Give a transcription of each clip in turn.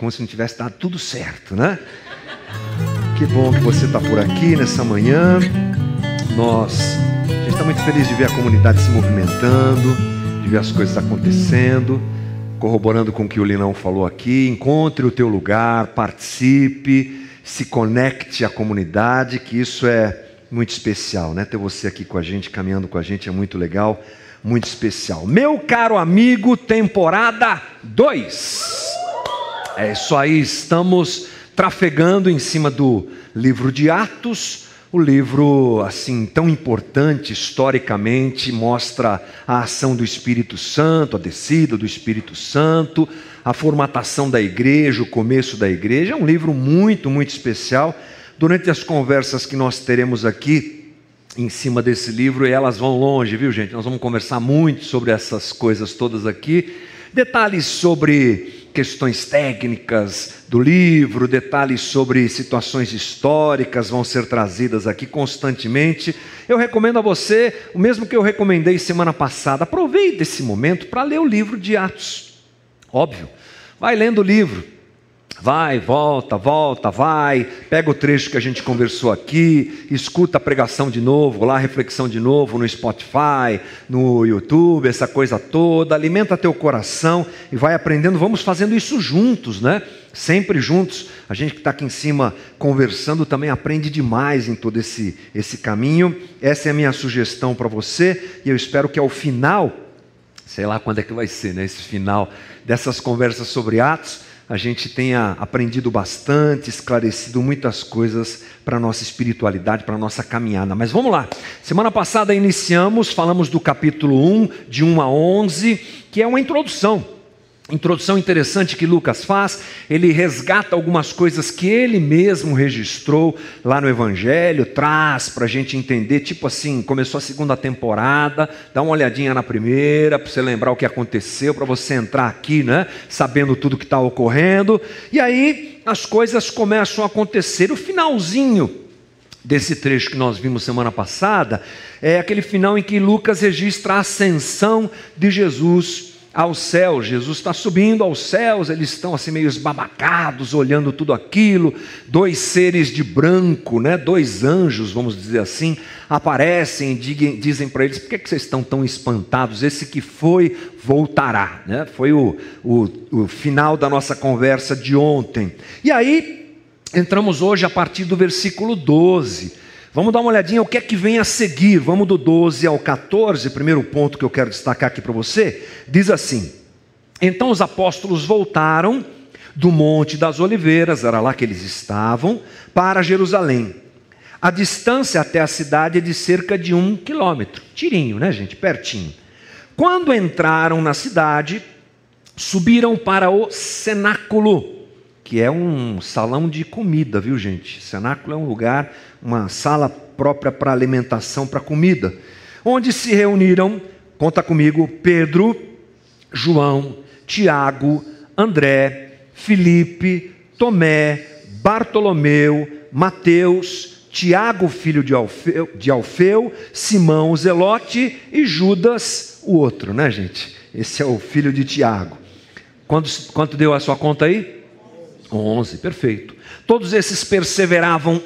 como se não tivesse dado tudo certo, né? Que bom que você está por aqui nessa manhã. Nós, a gente está muito feliz de ver a comunidade se movimentando, de ver as coisas acontecendo, corroborando com o que o Linão falou aqui. Encontre o teu lugar, participe, se conecte à comunidade, que isso é muito especial, né? Ter você aqui com a gente, caminhando com a gente é muito legal, muito especial. Meu caro amigo, temporada 2. É isso aí, estamos trafegando em cima do livro de Atos, o livro assim tão importante historicamente, mostra a ação do Espírito Santo, a descida do Espírito Santo, a formatação da igreja, o começo da igreja. É um livro muito, muito especial. Durante as conversas que nós teremos aqui em cima desse livro, e elas vão longe, viu, gente? Nós vamos conversar muito sobre essas coisas todas aqui. Detalhes sobre questões técnicas do livro, detalhes sobre situações históricas vão ser trazidas aqui constantemente. Eu recomendo a você, o mesmo que eu recomendei semana passada, aproveite esse momento para ler o livro de Atos. Óbvio, vai lendo o livro Vai, volta, volta, vai, pega o trecho que a gente conversou aqui, escuta a pregação de novo, lá a reflexão de novo no Spotify, no YouTube, essa coisa toda, alimenta teu coração e vai aprendendo. Vamos fazendo isso juntos, né? Sempre juntos. A gente que está aqui em cima conversando também aprende demais em todo esse, esse caminho. Essa é a minha sugestão para você e eu espero que ao final, sei lá quando é que vai ser, né? Esse final dessas conversas sobre Atos a gente tenha aprendido bastante, esclarecido muitas coisas para a nossa espiritualidade, para a nossa caminhada. Mas vamos lá. Semana passada iniciamos, falamos do capítulo 1, de 1 a 11, que é uma introdução introdução interessante que Lucas faz, ele resgata algumas coisas que ele mesmo registrou lá no Evangelho, traz para a gente entender, tipo assim, começou a segunda temporada, dá uma olhadinha na primeira, para você lembrar o que aconteceu, para você entrar aqui, né, sabendo tudo que está ocorrendo, e aí as coisas começam a acontecer. O finalzinho desse trecho que nós vimos semana passada é aquele final em que Lucas registra a ascensão de Jesus ao céu. Jesus está subindo aos céus, eles estão assim meio esbabacados, olhando tudo aquilo. Dois seres de branco, né? dois anjos, vamos dizer assim, aparecem e dizem para eles: por que, que vocês estão tão espantados? Esse que foi, voltará. Né? Foi o, o, o final da nossa conversa de ontem. E aí, entramos hoje a partir do versículo 12. Vamos dar uma olhadinha o que é que vem a seguir. Vamos do 12 ao 14, primeiro ponto que eu quero destacar aqui para você. Diz assim: Então os apóstolos voltaram do Monte das Oliveiras, era lá que eles estavam, para Jerusalém. A distância até a cidade é de cerca de um quilômetro. Tirinho, né, gente? Pertinho. Quando entraram na cidade, subiram para o cenáculo que é um salão de comida, viu gente? Cenáculo é um lugar, uma sala própria para alimentação, para comida, onde se reuniram, conta comigo, Pedro, João, Tiago, André, Felipe, Tomé, Bartolomeu, Mateus, Tiago, filho de Alfeu, de Alfeu, Simão, Zelote e Judas, o outro, né, gente? Esse é o filho de Tiago. Quanto, quanto deu a sua conta aí? 11, perfeito. Todos esses perseveravam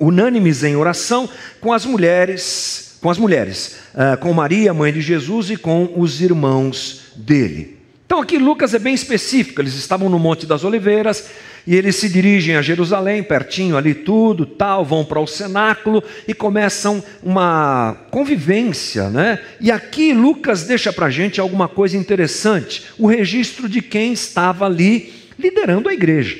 unânimes em oração com as mulheres, com as mulheres, uh, com Maria, mãe de Jesus, e com os irmãos dele. Então aqui Lucas é bem específico, eles estavam no Monte das Oliveiras e eles se dirigem a Jerusalém, pertinho ali tudo, tal, vão para o cenáculo e começam uma convivência, né? E aqui Lucas deixa para gente alguma coisa interessante, o registro de quem estava ali liderando a igreja.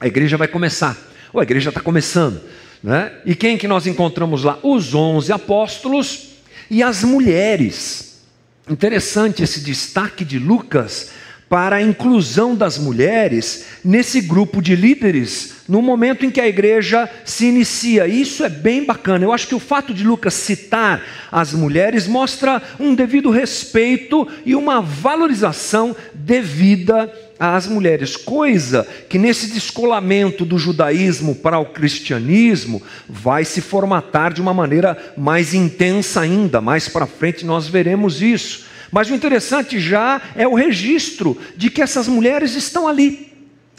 A igreja vai começar, ou a igreja está começando. Né? E quem que nós encontramos lá? Os onze apóstolos e as mulheres. Interessante esse destaque de Lucas para a inclusão das mulheres nesse grupo de líderes no momento em que a igreja se inicia. Isso é bem bacana. Eu acho que o fato de Lucas citar as mulheres mostra um devido respeito e uma valorização devida às mulheres, coisa que nesse descolamento do judaísmo para o cristianismo vai se formatar de uma maneira mais intensa ainda. Mais para frente nós veremos isso. Mas o interessante já é o registro de que essas mulheres estão ali.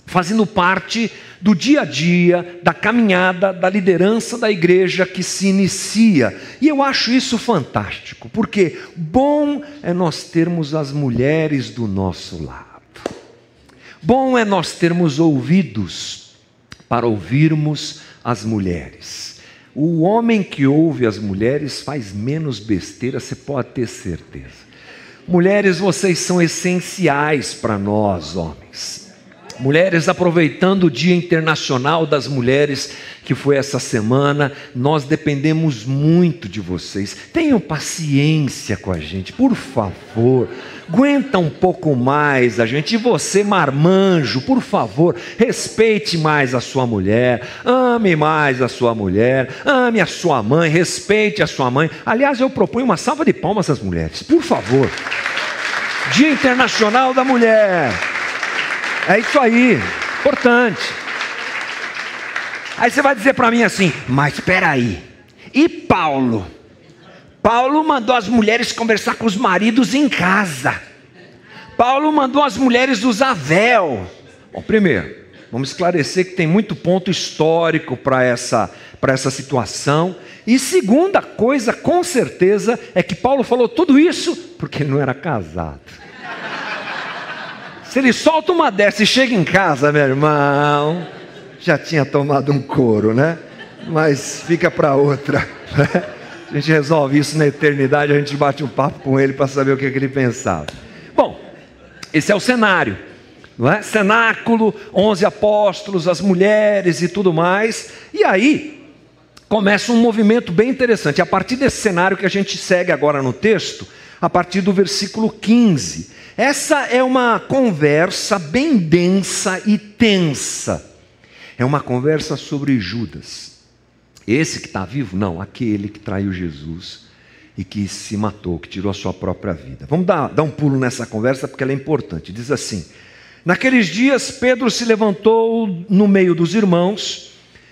fazendo parte do dia a dia, da caminhada, da liderança da igreja que se inicia. E eu acho isso fantástico, porque bom é nós termos as mulheres do nosso lado. Bom é nós termos ouvidos para ouvirmos as mulheres. O homem que ouve as mulheres faz menos besteira, você pode ter certeza. Mulheres, vocês são essenciais para nós, homens. Mulheres, aproveitando o Dia Internacional das Mulheres, que foi essa semana, nós dependemos muito de vocês. Tenham paciência com a gente, por favor. Aguenta um pouco mais a gente. E você, marmanjo, por favor, respeite mais a sua mulher, ame mais a sua mulher, ame a sua mãe, respeite a sua mãe. Aliás, eu proponho uma salva de palmas às mulheres, por favor. Dia Internacional da Mulher. É isso aí, importante. Aí você vai dizer para mim assim, mas espera aí. E Paulo? Paulo mandou as mulheres conversar com os maridos em casa. Paulo mandou as mulheres usar véu. Bom, primeiro, vamos esclarecer que tem muito ponto histórico para essa, essa situação. E segunda coisa, com certeza, é que Paulo falou tudo isso porque ele não era casado. Se ele solta uma dessa e chega em casa, meu irmão, já tinha tomado um couro, né? Mas fica para outra. Né? A gente resolve isso na eternidade, a gente bate um papo com ele para saber o que, que ele pensava. Bom, esse é o cenário. Não é? Cenáculo, onze apóstolos, as mulheres e tudo mais. E aí começa um movimento bem interessante. A partir desse cenário que a gente segue agora no texto, a partir do versículo 15. Essa é uma conversa bem densa e tensa. É uma conversa sobre Judas. Esse que está vivo? Não, aquele que traiu Jesus e que se matou, que tirou a sua própria vida. Vamos dar, dar um pulo nessa conversa porque ela é importante. Diz assim: Naqueles dias, Pedro se levantou no meio dos irmãos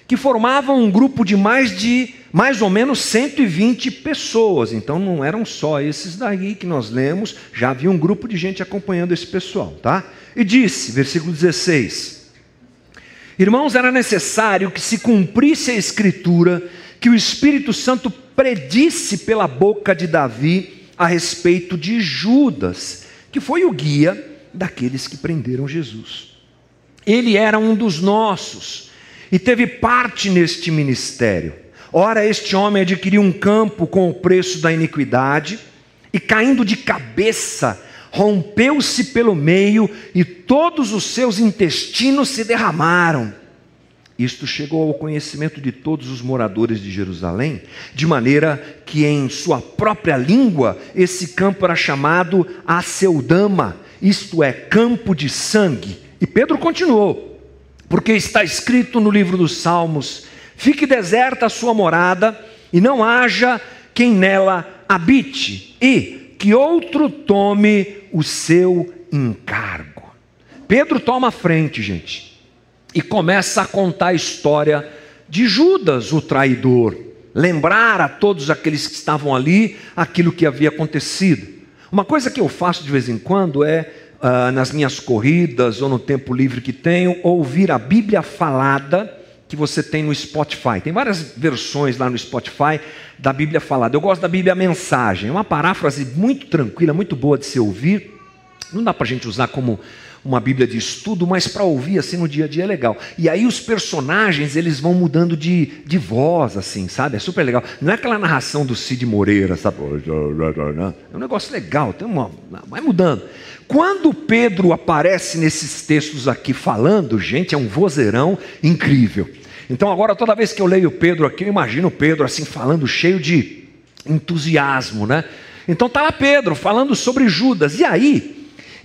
que formavam um grupo de mais de mais ou menos 120 pessoas. Então não eram só esses daí que nós lemos, já havia um grupo de gente acompanhando esse pessoal, tá? E disse, versículo 16: Irmãos, era necessário que se cumprisse a escritura que o Espírito Santo predisse pela boca de Davi a respeito de Judas, que foi o guia daqueles que prenderam Jesus. Ele era um dos nossos e teve parte neste ministério. Ora, este homem adquiriu um campo com o preço da iniquidade, e caindo de cabeça, rompeu-se pelo meio, e todos os seus intestinos se derramaram. Isto chegou ao conhecimento de todos os moradores de Jerusalém, de maneira que em sua própria língua esse campo era chamado Aceudama, isto é, campo de sangue. E Pedro continuou: porque está escrito no livro dos Salmos: fique deserta a sua morada, e não haja quem nela habite, e que outro tome o seu encargo. Pedro toma a frente, gente, e começa a contar a história de Judas, o traidor, lembrar a todos aqueles que estavam ali aquilo que havia acontecido. Uma coisa que eu faço de vez em quando é uh, nas minhas corridas ou no tempo livre que tenho, ouvir a Bíblia falada que você tem no Spotify. Tem várias versões lá no Spotify da Bíblia falada. Eu gosto da Bíblia Mensagem, é uma paráfrase muito tranquila, muito boa de se ouvir. Não dá para a gente usar como uma Bíblia de estudo, mas para ouvir assim no dia a dia é legal. E aí os personagens eles vão mudando de, de voz, assim, sabe? É super legal. Não é aquela narração do Cid Moreira, sabe? É um negócio legal, tem uma, vai mudando. Quando Pedro aparece nesses textos aqui falando, gente, é um vozeirão incrível. Então agora toda vez que eu leio Pedro aqui, eu imagino Pedro assim falando cheio de entusiasmo, né? Então tá lá Pedro falando sobre Judas. E aí,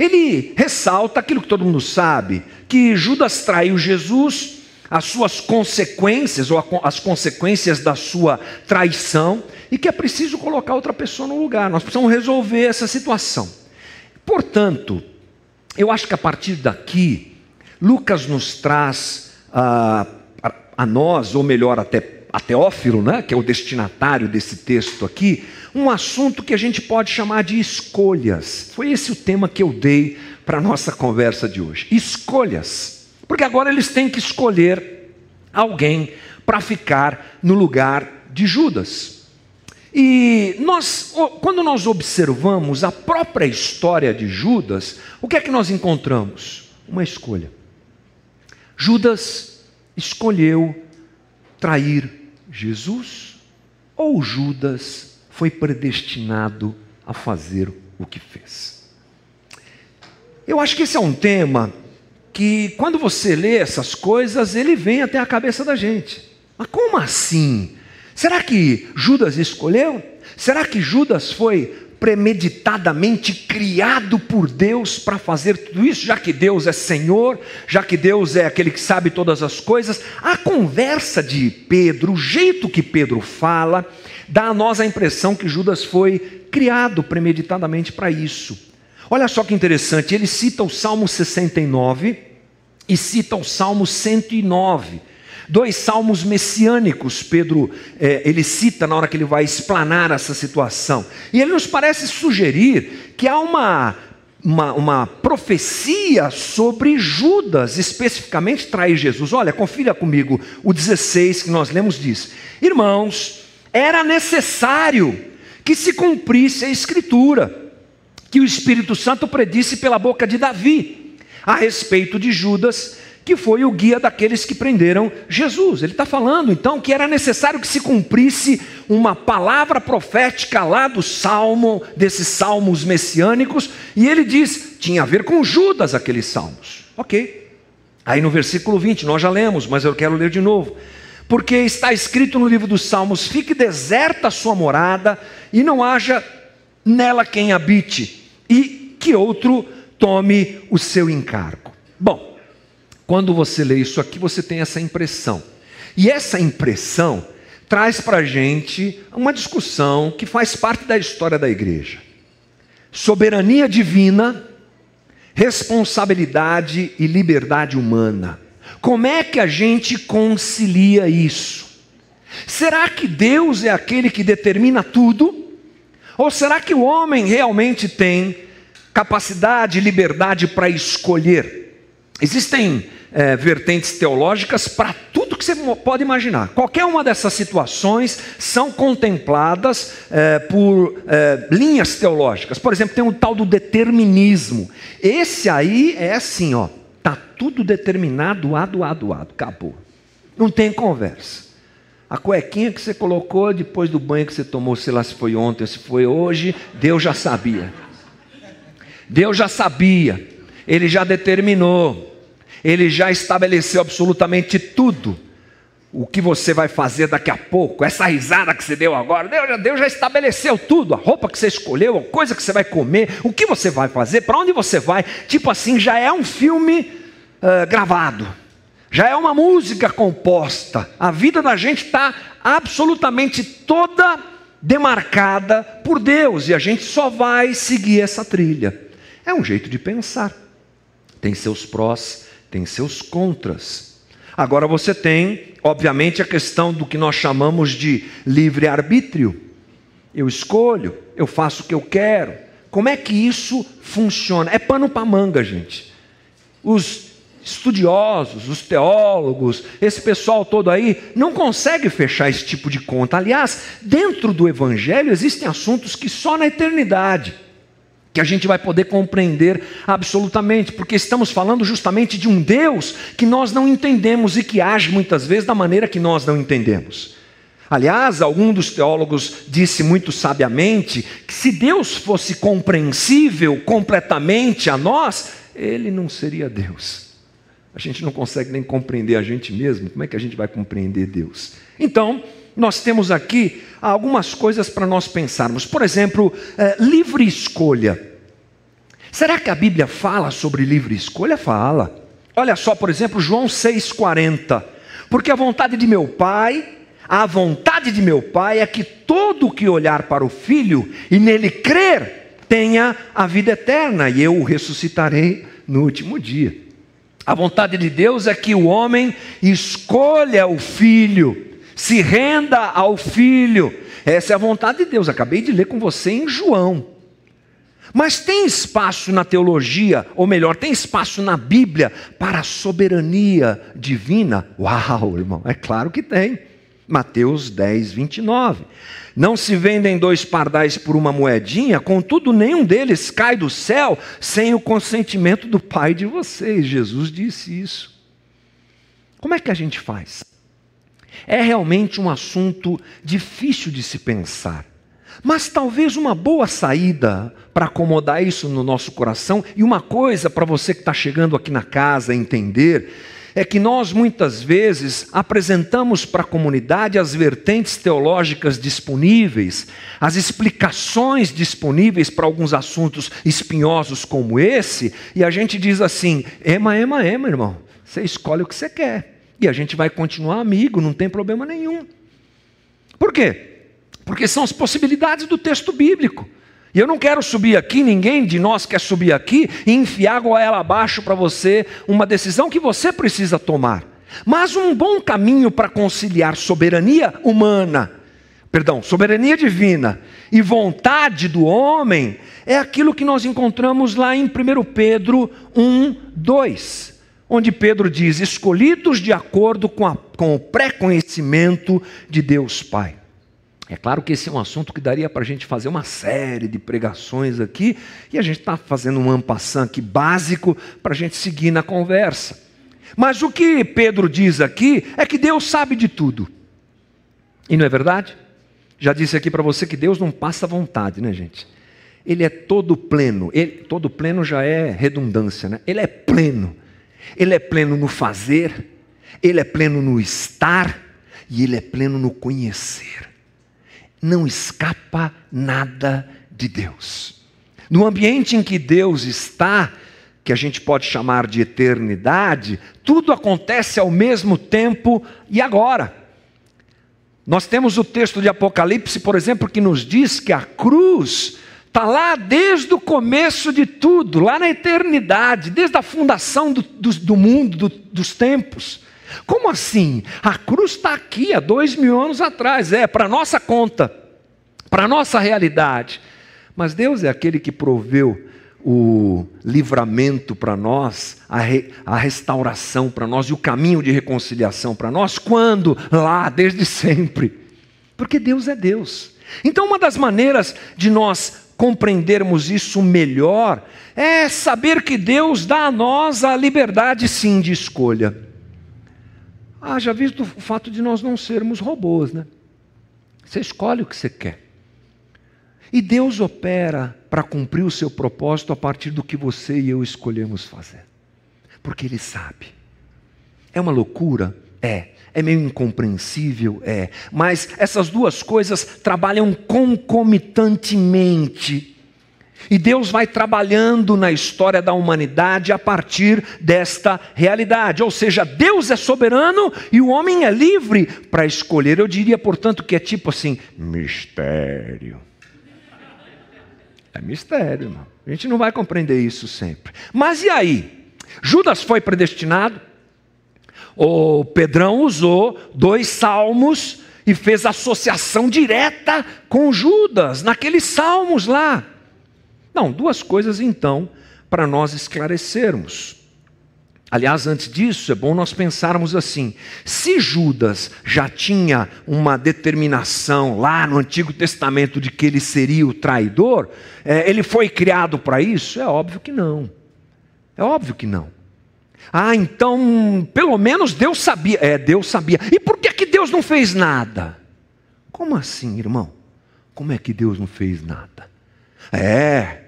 ele ressalta aquilo que todo mundo sabe, que Judas traiu Jesus, as suas consequências ou as consequências da sua traição e que é preciso colocar outra pessoa no lugar. Nós precisamos resolver essa situação. Portanto, eu acho que a partir daqui, Lucas nos traz a, a, a nós, ou melhor, até a Teófilo, né, que é o destinatário desse texto aqui, um assunto que a gente pode chamar de escolhas. Foi esse o tema que eu dei para a nossa conversa de hoje. Escolhas. Porque agora eles têm que escolher alguém para ficar no lugar de Judas. E nós, quando nós observamos a própria história de Judas, o que é que nós encontramos? Uma escolha. Judas escolheu trair Jesus ou Judas foi predestinado a fazer o que fez? Eu acho que esse é um tema que, quando você lê essas coisas, ele vem até a cabeça da gente. Mas como assim? Será que Judas escolheu? Será que Judas foi premeditadamente criado por Deus para fazer tudo isso, já que Deus é Senhor, já que Deus é aquele que sabe todas as coisas? A conversa de Pedro, o jeito que Pedro fala, dá a nós a impressão que Judas foi criado premeditadamente para isso. Olha só que interessante, ele cita o Salmo 69 e cita o Salmo 109 dois salmos messiânicos, Pedro é, ele cita na hora que ele vai explanar essa situação. E ele nos parece sugerir que há uma, uma, uma profecia sobre Judas, especificamente trair Jesus. Olha, confira comigo o 16 que nós lemos diz: Irmãos, era necessário que se cumprisse a Escritura, que o Espírito Santo predisse pela boca de Davi a respeito de Judas que foi o guia daqueles que prenderam Jesus. Ele está falando então que era necessário que se cumprisse uma palavra profética lá do salmo, desses salmos messiânicos, e ele diz: tinha a ver com Judas aqueles salmos. Ok. Aí no versículo 20, nós já lemos, mas eu quero ler de novo. Porque está escrito no livro dos Salmos: fique deserta a sua morada, e não haja nela quem habite, e que outro tome o seu encargo. Bom, quando você lê isso aqui, você tem essa impressão. E essa impressão traz para a gente uma discussão que faz parte da história da igreja: soberania divina, responsabilidade e liberdade humana. Como é que a gente concilia isso? Será que Deus é aquele que determina tudo? Ou será que o homem realmente tem capacidade e liberdade para escolher? Existem é, vertentes teológicas para tudo que você pode imaginar. Qualquer uma dessas situações são contempladas é, por é, linhas teológicas. Por exemplo, tem o tal do determinismo. Esse aí é assim, ó, tá tudo determinado, ado, ado, ado, acabou. Não tem conversa. A cuequinha que você colocou depois do banho que você tomou, sei lá se foi ontem se foi hoje, Deus já sabia. Deus já sabia. Ele já determinou ele já estabeleceu absolutamente tudo. O que você vai fazer daqui a pouco, essa risada que você deu agora, Deus, Deus já estabeleceu tudo, a roupa que você escolheu, a coisa que você vai comer, o que você vai fazer, para onde você vai. Tipo assim, já é um filme uh, gravado, já é uma música composta. A vida da gente está absolutamente toda demarcada por Deus e a gente só vai seguir essa trilha. É um jeito de pensar, tem seus prós tem seus contras. Agora você tem, obviamente, a questão do que nós chamamos de livre-arbítrio. Eu escolho, eu faço o que eu quero. Como é que isso funciona? É pano para manga, gente. Os estudiosos, os teólogos, esse pessoal todo aí, não consegue fechar esse tipo de conta. Aliás, dentro do Evangelho existem assuntos que só na eternidade que a gente vai poder compreender absolutamente, porque estamos falando justamente de um Deus que nós não entendemos e que age muitas vezes da maneira que nós não entendemos. Aliás, algum dos teólogos disse muito sabiamente que se Deus fosse compreensível completamente a nós, ele não seria Deus. A gente não consegue nem compreender a gente mesmo, como é que a gente vai compreender Deus? Então, nós temos aqui algumas coisas para nós pensarmos. Por exemplo, é, livre escolha. Será que a Bíblia fala sobre livre escolha? Fala. Olha só, por exemplo, João 6,40. Porque a vontade de meu Pai, a vontade de meu Pai é que todo que olhar para o Filho e nele crer tenha a vida eterna, e eu o ressuscitarei no último dia. A vontade de Deus é que o homem escolha o Filho se renda ao Filho. Essa é a vontade de Deus. Acabei de ler com você em João. Mas tem espaço na teologia, ou melhor, tem espaço na Bíblia para a soberania divina? Uau, irmão, é claro que tem. Mateus 10, 29. Não se vendem dois pardais por uma moedinha, contudo, nenhum deles cai do céu sem o consentimento do Pai de vocês. Jesus disse isso. Como é que a gente faz? É realmente um assunto difícil de se pensar. Mas talvez uma boa saída para acomodar isso no nosso coração, e uma coisa para você que está chegando aqui na casa entender, é que nós muitas vezes apresentamos para a comunidade as vertentes teológicas disponíveis, as explicações disponíveis para alguns assuntos espinhosos como esse, e a gente diz assim: ema, ema, ema, irmão, você escolhe o que você quer, e a gente vai continuar amigo, não tem problema nenhum. Por quê? Porque são as possibilidades do texto bíblico. E eu não quero subir aqui, ninguém de nós quer subir aqui e enfiar goela abaixo para você uma decisão que você precisa tomar. Mas um bom caminho para conciliar soberania humana, perdão, soberania divina e vontade do homem é aquilo que nós encontramos lá em 1 Pedro 1, 2, onde Pedro diz: escolhidos de acordo com, a, com o pré-conhecimento de Deus Pai. É claro que esse é um assunto que daria para a gente fazer uma série de pregações aqui, e a gente está fazendo um ampassant aqui básico para a gente seguir na conversa. Mas o que Pedro diz aqui é que Deus sabe de tudo. E não é verdade? Já disse aqui para você que Deus não passa vontade, né, gente? Ele é todo pleno. Ele, todo pleno já é redundância, né? Ele é pleno. Ele é pleno no fazer, ele é pleno no estar e ele é pleno no conhecer não escapa nada de Deus. No ambiente em que Deus está, que a gente pode chamar de eternidade, tudo acontece ao mesmo tempo e agora. Nós temos o texto de Apocalipse, por exemplo, que nos diz que a cruz está lá desde o começo de tudo, lá na eternidade, desde a fundação do, do, do mundo, do, dos tempos. Como assim? A cruz está aqui há dois mil anos atrás, é, para nossa conta, para nossa realidade. Mas Deus é aquele que proveu o livramento para nós, a, re, a restauração para nós e o caminho de reconciliação para nós, quando? Lá, desde sempre. Porque Deus é Deus. Então, uma das maneiras de nós compreendermos isso melhor é saber que Deus dá a nós a liberdade, sim, de escolha. Ah, já visto o fato de nós não sermos robôs, né? Você escolhe o que você quer. E Deus opera para cumprir o seu propósito a partir do que você e eu escolhemos fazer. Porque Ele sabe. É uma loucura? É. É meio incompreensível? É. Mas essas duas coisas trabalham concomitantemente e Deus vai trabalhando na história da humanidade a partir desta realidade. Ou seja, Deus é soberano e o homem é livre para escolher. Eu diria, portanto, que é tipo assim: mistério. É mistério, irmão. A gente não vai compreender isso sempre. Mas e aí? Judas foi predestinado? O Pedrão usou dois salmos e fez associação direta com Judas, naqueles salmos lá. Não, duas coisas então para nós esclarecermos. Aliás, antes disso, é bom nós pensarmos assim: se Judas já tinha uma determinação lá no Antigo Testamento de que ele seria o traidor, é, ele foi criado para isso? É óbvio que não. É óbvio que não. Ah, então, pelo menos Deus sabia. É, Deus sabia. E por que, que Deus não fez nada? Como assim, irmão? Como é que Deus não fez nada? É,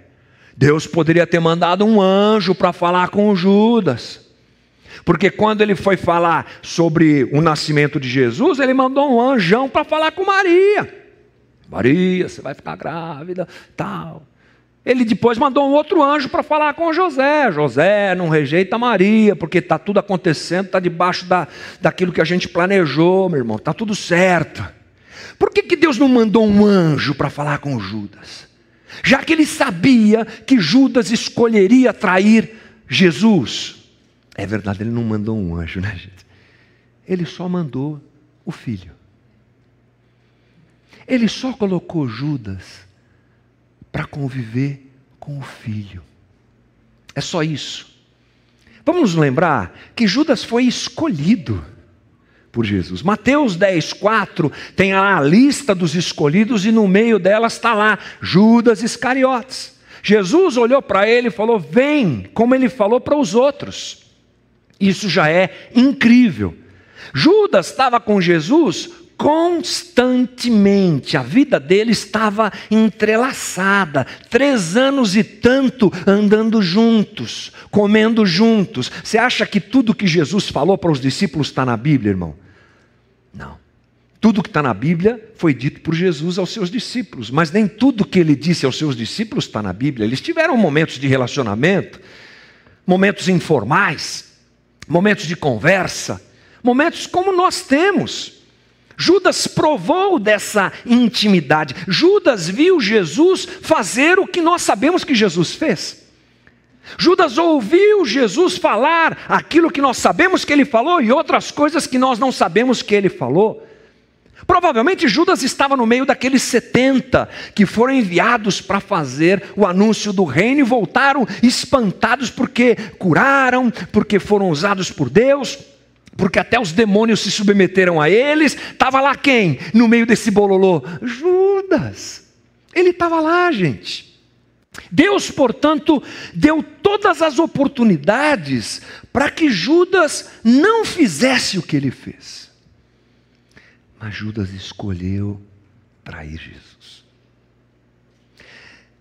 Deus poderia ter mandado um anjo para falar com Judas. Porque quando ele foi falar sobre o nascimento de Jesus, ele mandou um anjão para falar com Maria. Maria, você vai ficar grávida, tal. Ele depois mandou um outro anjo para falar com José. José, não rejeita Maria, porque está tudo acontecendo, está debaixo da, daquilo que a gente planejou, meu irmão, está tudo certo. Por que, que Deus não mandou um anjo para falar com Judas? já que ele sabia que Judas escolheria trair Jesus. É verdade, ele não mandou um anjo, né, gente? Ele só mandou o filho. Ele só colocou Judas para conviver com o filho. É só isso. Vamos nos lembrar que Judas foi escolhido por Jesus. Mateus 10, 4 tem a lista dos escolhidos e no meio delas está lá Judas Iscariotes. Jesus olhou para ele e falou: Vem, como ele falou para os outros. Isso já é incrível. Judas estava com Jesus constantemente, a vida dele estava entrelaçada, três anos e tanto andando juntos, comendo juntos. Você acha que tudo que Jesus falou para os discípulos está na Bíblia, irmão? Não. Tudo que está na Bíblia foi dito por Jesus aos seus discípulos, mas nem tudo que ele disse aos seus discípulos está na Bíblia. Eles tiveram momentos de relacionamento, momentos informais, momentos de conversa, momentos como nós temos. Judas provou dessa intimidade. Judas viu Jesus fazer o que nós sabemos que Jesus fez. Judas ouviu Jesus falar aquilo que nós sabemos que ele falou e outras coisas que nós não sabemos que ele falou. Provavelmente Judas estava no meio daqueles 70 que foram enviados para fazer o anúncio do reino e voltaram espantados porque curaram, porque foram usados por Deus porque até os demônios se submeteram a eles. Estava lá quem? No meio desse bololô? Judas. Ele estava lá, gente. Deus, portanto, deu todas as oportunidades para que Judas não fizesse o que ele fez. Mas Judas escolheu trair Jesus.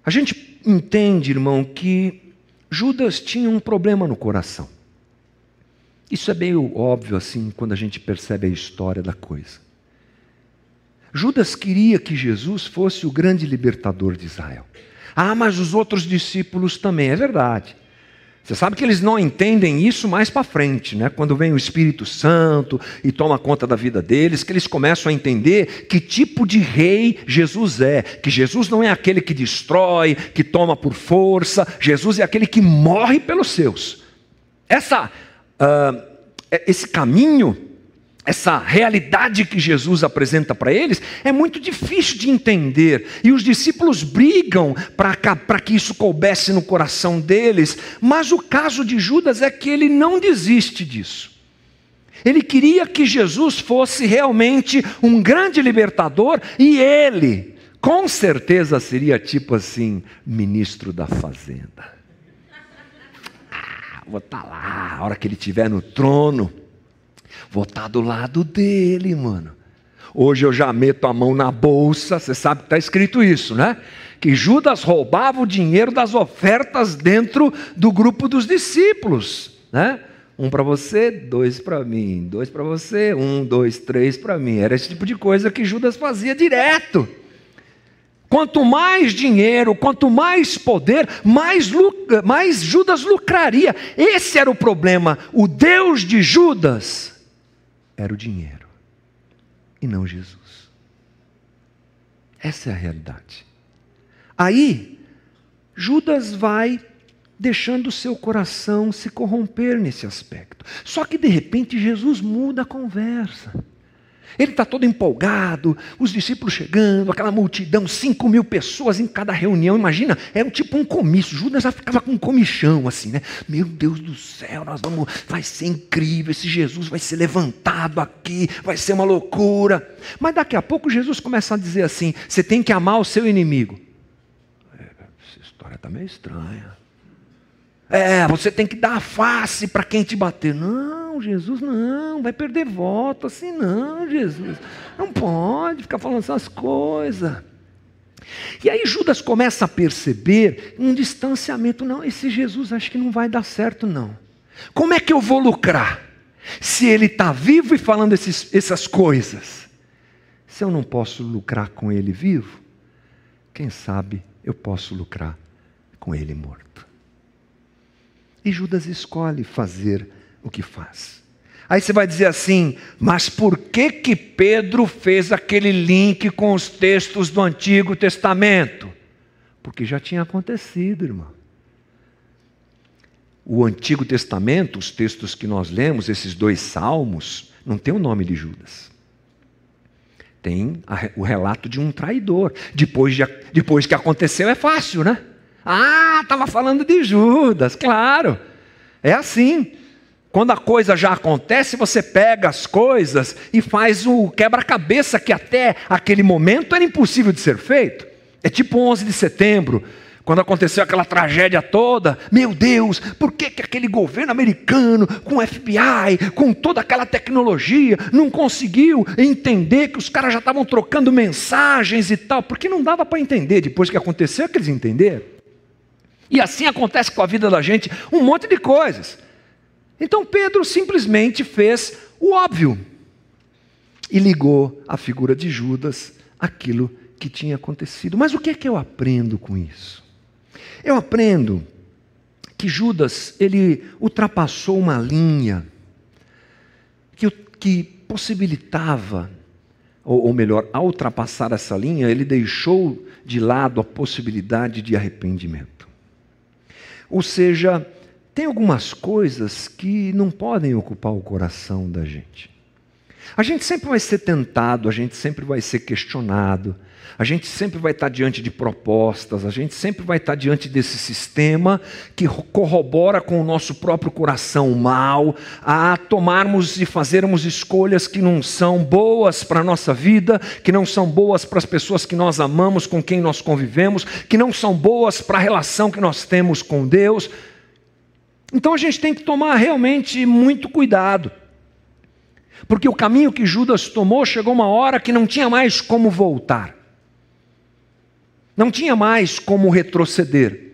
A gente entende, irmão, que Judas tinha um problema no coração. Isso é meio óbvio assim quando a gente percebe a história da coisa. Judas queria que Jesus fosse o grande libertador de Israel. Ah, mas os outros discípulos também, é verdade. Você sabe que eles não entendem isso mais para frente, né? Quando vem o Espírito Santo e toma conta da vida deles, que eles começam a entender que tipo de rei Jesus é. Que Jesus não é aquele que destrói, que toma por força. Jesus é aquele que morre pelos seus. Essa uh, esse caminho, essa realidade que Jesus apresenta para eles, é muito difícil de entender. E os discípulos brigam para que isso coubesse no coração deles. Mas o caso de Judas é que ele não desiste disso. Ele queria que Jesus fosse realmente um grande libertador e ele, com certeza, seria tipo assim, ministro da fazenda vou estar tá lá, a hora que ele estiver no trono, vou estar tá do lado dele, mano. Hoje eu já meto a mão na bolsa, você sabe que está escrito isso, né? Que Judas roubava o dinheiro das ofertas dentro do grupo dos discípulos, né? Um para você, dois para mim, dois para você, um, dois, três para mim. Era esse tipo de coisa que Judas fazia direto. Quanto mais dinheiro, quanto mais poder, mais, mais Judas lucraria. Esse era o problema. O Deus de Judas era o dinheiro e não Jesus. Essa é a realidade. Aí, Judas vai deixando o seu coração se corromper nesse aspecto. Só que de repente Jesus muda a conversa. Ele está todo empolgado, os discípulos chegando, aquela multidão, cinco mil pessoas em cada reunião. Imagina, é um tipo um comício. Judas já ficava com um comichão assim, né? Meu Deus do céu, nós vamos, vai ser incrível. Esse Jesus vai ser levantado aqui, vai ser uma loucura. Mas daqui a pouco Jesus começa a dizer assim: você tem que amar o seu inimigo. É, essa história está meio estranha. É, você tem que dar a face para quem te bater. Não, Jesus, não, vai perder voto assim, não, Jesus. Não pode ficar falando essas coisas. E aí Judas começa a perceber um distanciamento. Não, esse Jesus acho que não vai dar certo, não. Como é que eu vou lucrar? Se ele está vivo e falando esses, essas coisas. Se eu não posso lucrar com ele vivo, quem sabe eu posso lucrar com ele morto. E Judas escolhe fazer o que faz. Aí você vai dizer assim, mas por que que Pedro fez aquele link com os textos do Antigo Testamento? Porque já tinha acontecido, irmão. O Antigo Testamento, os textos que nós lemos, esses dois salmos, não tem o nome de Judas. Tem o relato de um traidor. Depois, de, depois que aconteceu, é fácil, né? Ah, estava falando de Judas, claro. É assim. Quando a coisa já acontece, você pega as coisas e faz o quebra-cabeça que até aquele momento era impossível de ser feito. É tipo 11 de setembro, quando aconteceu aquela tragédia toda. Meu Deus, por que, que aquele governo americano, com o FBI, com toda aquela tecnologia, não conseguiu entender que os caras já estavam trocando mensagens e tal? Porque não dava para entender. Depois que aconteceu, é que eles entenderam. E assim acontece com a vida da gente, um monte de coisas. Então Pedro simplesmente fez o óbvio e ligou a figura de Judas aquilo que tinha acontecido. Mas o que é que eu aprendo com isso? Eu aprendo que Judas ele ultrapassou uma linha que, que possibilitava, ou, ou melhor, ao ultrapassar essa linha, ele deixou de lado a possibilidade de arrependimento. Ou seja, tem algumas coisas que não podem ocupar o coração da gente. A gente sempre vai ser tentado, a gente sempre vai ser questionado, a gente sempre vai estar diante de propostas, a gente sempre vai estar diante desse sistema que corrobora com o nosso próprio coração mal, a tomarmos e fazermos escolhas que não são boas para a nossa vida, que não são boas para as pessoas que nós amamos, com quem nós convivemos, que não são boas para a relação que nós temos com Deus. Então a gente tem que tomar realmente muito cuidado. Porque o caminho que Judas tomou chegou uma hora que não tinha mais como voltar. Não tinha mais como retroceder.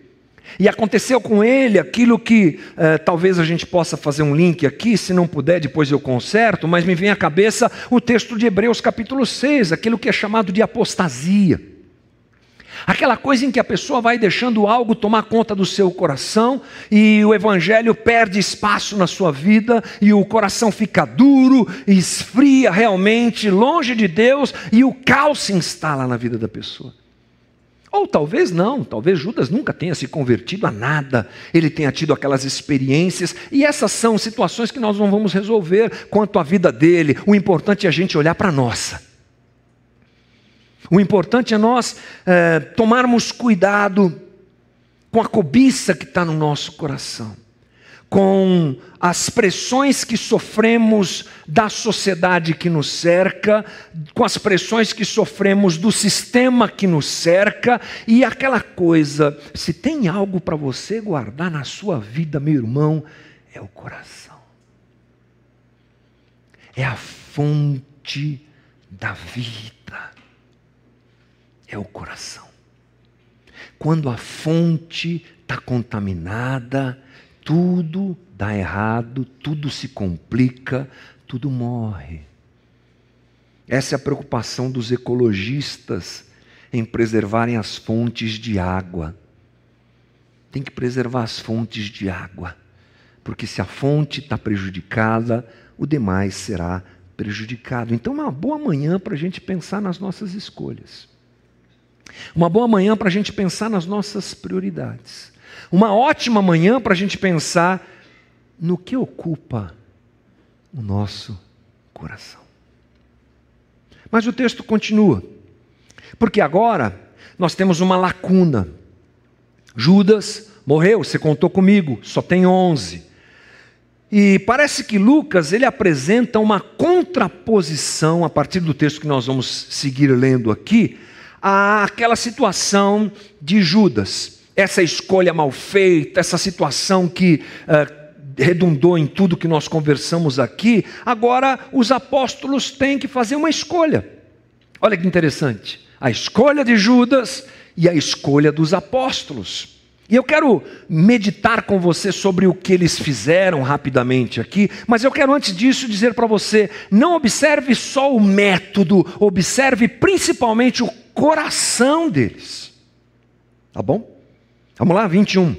E aconteceu com ele aquilo que eh, talvez a gente possa fazer um link aqui, se não puder, depois eu conserto, mas me vem à cabeça o texto de Hebreus capítulo 6, aquilo que é chamado de apostasia. Aquela coisa em que a pessoa vai deixando algo tomar conta do seu coração e o evangelho perde espaço na sua vida e o coração fica duro, esfria realmente, longe de Deus e o caos se instala na vida da pessoa. Ou talvez não, talvez Judas nunca tenha se convertido a nada, ele tenha tido aquelas experiências, e essas são situações que nós não vamos resolver quanto à vida dele. O importante é a gente olhar para a nossa. O importante é nós é, tomarmos cuidado com a cobiça que está no nosso coração, com as pressões que sofremos da sociedade que nos cerca, com as pressões que sofremos do sistema que nos cerca, e aquela coisa, se tem algo para você guardar na sua vida, meu irmão, é o coração. É a fonte da vida é o coração. Quando a fonte está contaminada, tudo dá errado, tudo se complica, tudo morre. Essa é a preocupação dos ecologistas em preservarem as fontes de água. Tem que preservar as fontes de água, porque se a fonte está prejudicada, o demais será prejudicado. Então, é uma boa manhã para a gente pensar nas nossas escolhas. Uma boa manhã para a gente pensar nas nossas prioridades. Uma ótima manhã para a gente pensar no que ocupa o nosso coração. Mas o texto continua, porque agora nós temos uma lacuna. Judas morreu, você contou comigo, só tem onze. E parece que Lucas ele apresenta uma contraposição a partir do texto que nós vamos seguir lendo aqui àquela situação de Judas, essa escolha mal feita, essa situação que uh, redundou em tudo que nós conversamos aqui. Agora, os apóstolos têm que fazer uma escolha. Olha que interessante: a escolha de Judas e a escolha dos apóstolos. E eu quero meditar com você sobre o que eles fizeram rapidamente aqui, mas eu quero antes disso dizer para você: não observe só o método, observe principalmente o coração deles. Tá bom? Vamos lá, 21.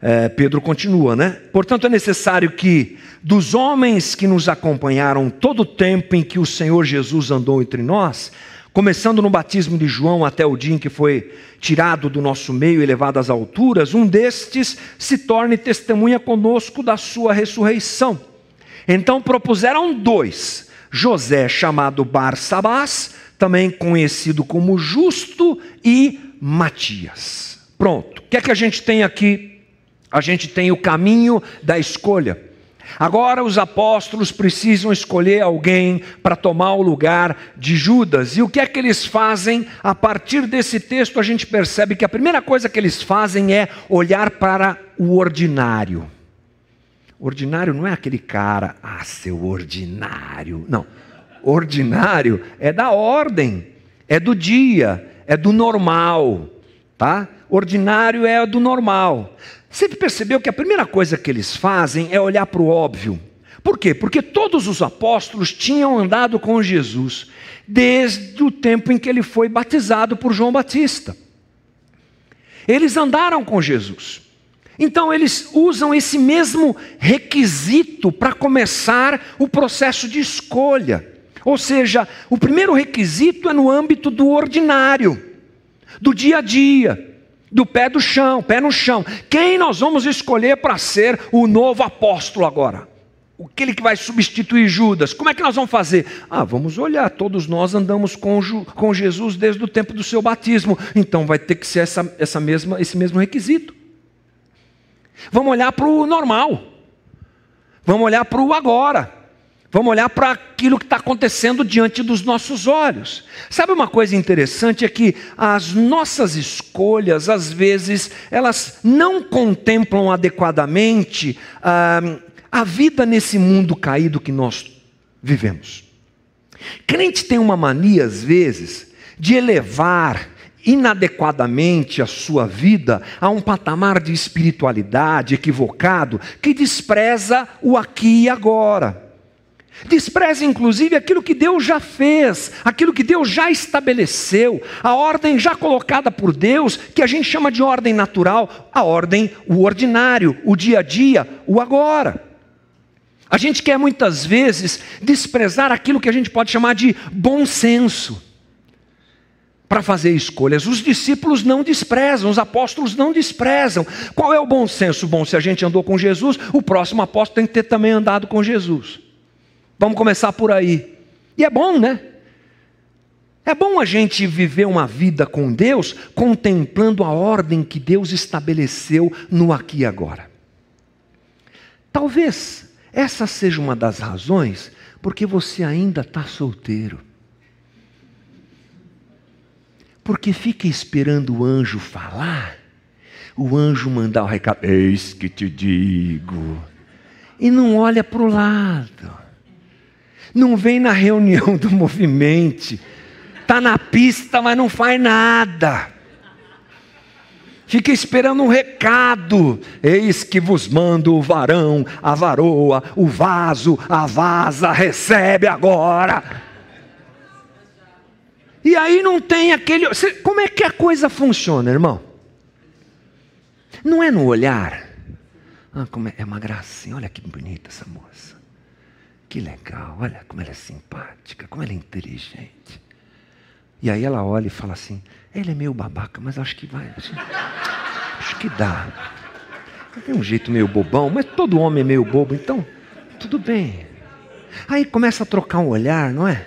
É, Pedro continua, né? Portanto, é necessário que dos homens que nos acompanharam todo o tempo em que o Senhor Jesus andou entre nós, começando no batismo de João até o dia em que foi tirado do nosso meio e levado às alturas, um destes se torne testemunha conosco da sua ressurreição. Então propuseram dois: José, chamado Barsabás, também conhecido como Justo, e Matias. Pronto. O que é que a gente tem aqui? A gente tem o caminho da escolha. Agora os apóstolos precisam escolher alguém para tomar o lugar de Judas. E o que é que eles fazem? A partir desse texto, a gente percebe que a primeira coisa que eles fazem é olhar para o ordinário. Ordinário não é aquele cara, ah, seu ordinário. Não. Ordinário é da ordem, é do dia, é do normal, tá? Ordinário é do normal. Você percebeu que a primeira coisa que eles fazem é olhar para o óbvio. Por quê? Porque todos os apóstolos tinham andado com Jesus desde o tempo em que ele foi batizado por João Batista. Eles andaram com Jesus. Então eles usam esse mesmo requisito para começar o processo de escolha. Ou seja, o primeiro requisito é no âmbito do ordinário, do dia a dia do pé do chão, pé no chão. Quem nós vamos escolher para ser o novo apóstolo agora? Aquele que vai substituir Judas. Como é que nós vamos fazer? Ah, vamos olhar. Todos nós andamos com, com Jesus desde o tempo do seu batismo. Então vai ter que ser essa, essa mesma, esse mesmo requisito. Vamos olhar para o normal. Vamos olhar para o agora. Vamos olhar para aquilo que está acontecendo diante dos nossos olhos. Sabe uma coisa interessante? É que as nossas escolhas, às vezes, elas não contemplam adequadamente ah, a vida nesse mundo caído que nós vivemos. Crente tem uma mania, às vezes, de elevar inadequadamente a sua vida a um patamar de espiritualidade equivocado que despreza o aqui e agora. Despreza inclusive aquilo que Deus já fez, aquilo que Deus já estabeleceu, a ordem já colocada por Deus, que a gente chama de ordem natural, a ordem, o ordinário, o dia a dia, o agora. A gente quer muitas vezes desprezar aquilo que a gente pode chamar de bom senso para fazer escolhas. Os discípulos não desprezam, os apóstolos não desprezam. Qual é o bom senso? Bom, se a gente andou com Jesus, o próximo apóstolo tem que ter também andado com Jesus. Vamos começar por aí. E é bom, né? É bom a gente viver uma vida com Deus contemplando a ordem que Deus estabeleceu no aqui e agora. Talvez essa seja uma das razões porque você ainda está solteiro. Porque fica esperando o anjo falar, o anjo mandar o recado, eis que te digo, e não olha para o lado não vem na reunião do movimento, está na pista, mas não faz nada. Fica esperando um recado. Eis que vos mando o varão, a varoa, o vaso, a vaza, recebe agora. E aí não tem aquele. Como é que a coisa funciona, irmão? Não é no olhar. Ah, como é, é uma gracinha. Olha que bonita essa moça. Que legal, olha como ela é simpática, como ela é inteligente. E aí ela olha e fala assim: ele é meio babaca, mas acho que vai. Acho, acho que dá. Tem um jeito meio bobão, mas todo homem é meio bobo, então tudo bem. Aí começa a trocar um olhar, não é?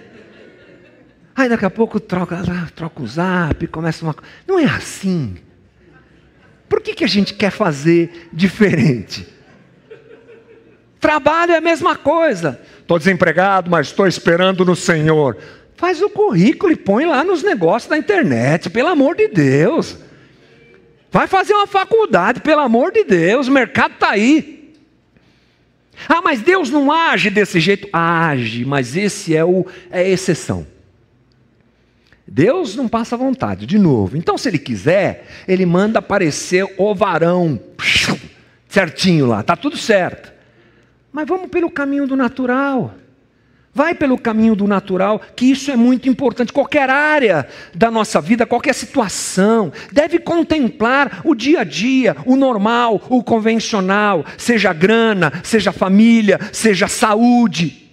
Aí daqui a pouco troca, troca o zap, começa uma. Não é assim. Por que, que a gente quer fazer diferente? Trabalho é a mesma coisa. Estou desempregado, mas estou esperando no Senhor. Faz o currículo e põe lá nos negócios da internet, pelo amor de Deus. Vai fazer uma faculdade, pelo amor de Deus, o mercado está aí. Ah, mas Deus não age desse jeito. Age, mas esse é, o, é a exceção. Deus não passa vontade, de novo. Então, se Ele quiser, Ele manda aparecer o varão, certinho lá, está tudo certo. Mas vamos pelo caminho do natural. Vai pelo caminho do natural, que isso é muito importante. Qualquer área da nossa vida, qualquer situação, deve contemplar o dia a dia, o normal, o convencional, seja grana, seja família, seja saúde.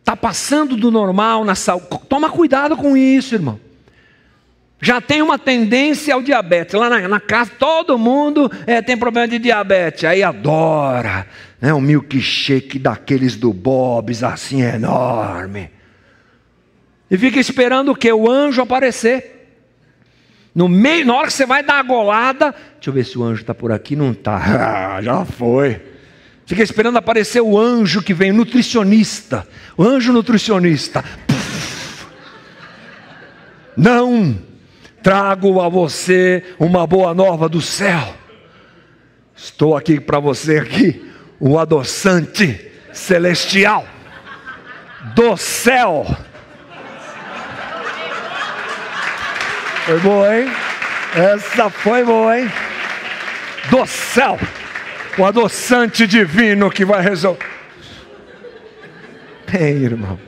Está passando do normal na saúde. Toma cuidado com isso, irmão já tem uma tendência ao diabetes. Lá na, na casa, todo mundo é, tem problema de diabetes. Aí adora né, um milkshake daqueles do Bob's, assim enorme. E fica esperando o que? O anjo aparecer. No meio, na hora que você vai dar a golada, deixa eu ver se o anjo está por aqui. Não está. Já foi. Fica esperando aparecer o anjo que vem, nutricionista. O anjo nutricionista. Não trago a você uma boa nova do céu. Estou aqui para você aqui, o adoçante celestial do céu. Foi boa, hein? Essa foi boa, hein? Do céu. O adoçante divino que vai resolver. Bem, irmão.